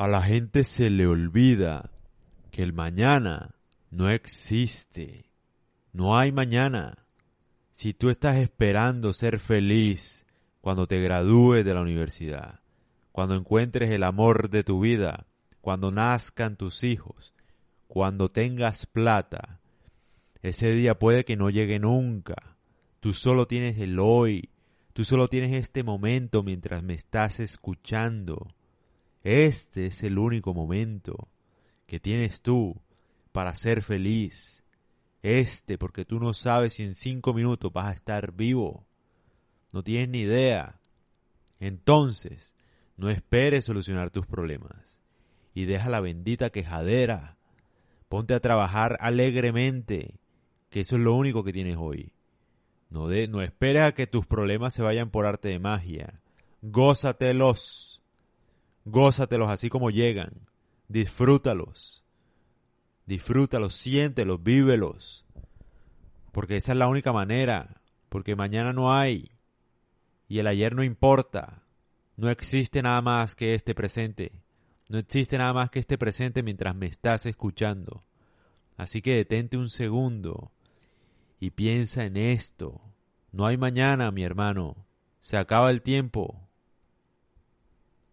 A la gente se le olvida que el mañana no existe. No hay mañana. Si tú estás esperando ser feliz cuando te gradúes de la universidad, cuando encuentres el amor de tu vida, cuando nazcan tus hijos, cuando tengas plata, ese día puede que no llegue nunca. Tú solo tienes el hoy, tú solo tienes este momento mientras me estás escuchando. Este es el único momento que tienes tú para ser feliz. Este, porque tú no sabes si en cinco minutos vas a estar vivo. No tienes ni idea. Entonces, no esperes solucionar tus problemas. Y deja la bendita quejadera. Ponte a trabajar alegremente, que eso es lo único que tienes hoy. No, de, no esperes a que tus problemas se vayan por arte de magia. Gózatelos Gózatelos así como llegan. Disfrútalos. Disfrútalos, siéntelos, vívelos. Porque esa es la única manera. Porque mañana no hay. Y el ayer no importa. No existe nada más que este presente. No existe nada más que este presente mientras me estás escuchando. Así que detente un segundo y piensa en esto. No hay mañana, mi hermano. Se acaba el tiempo.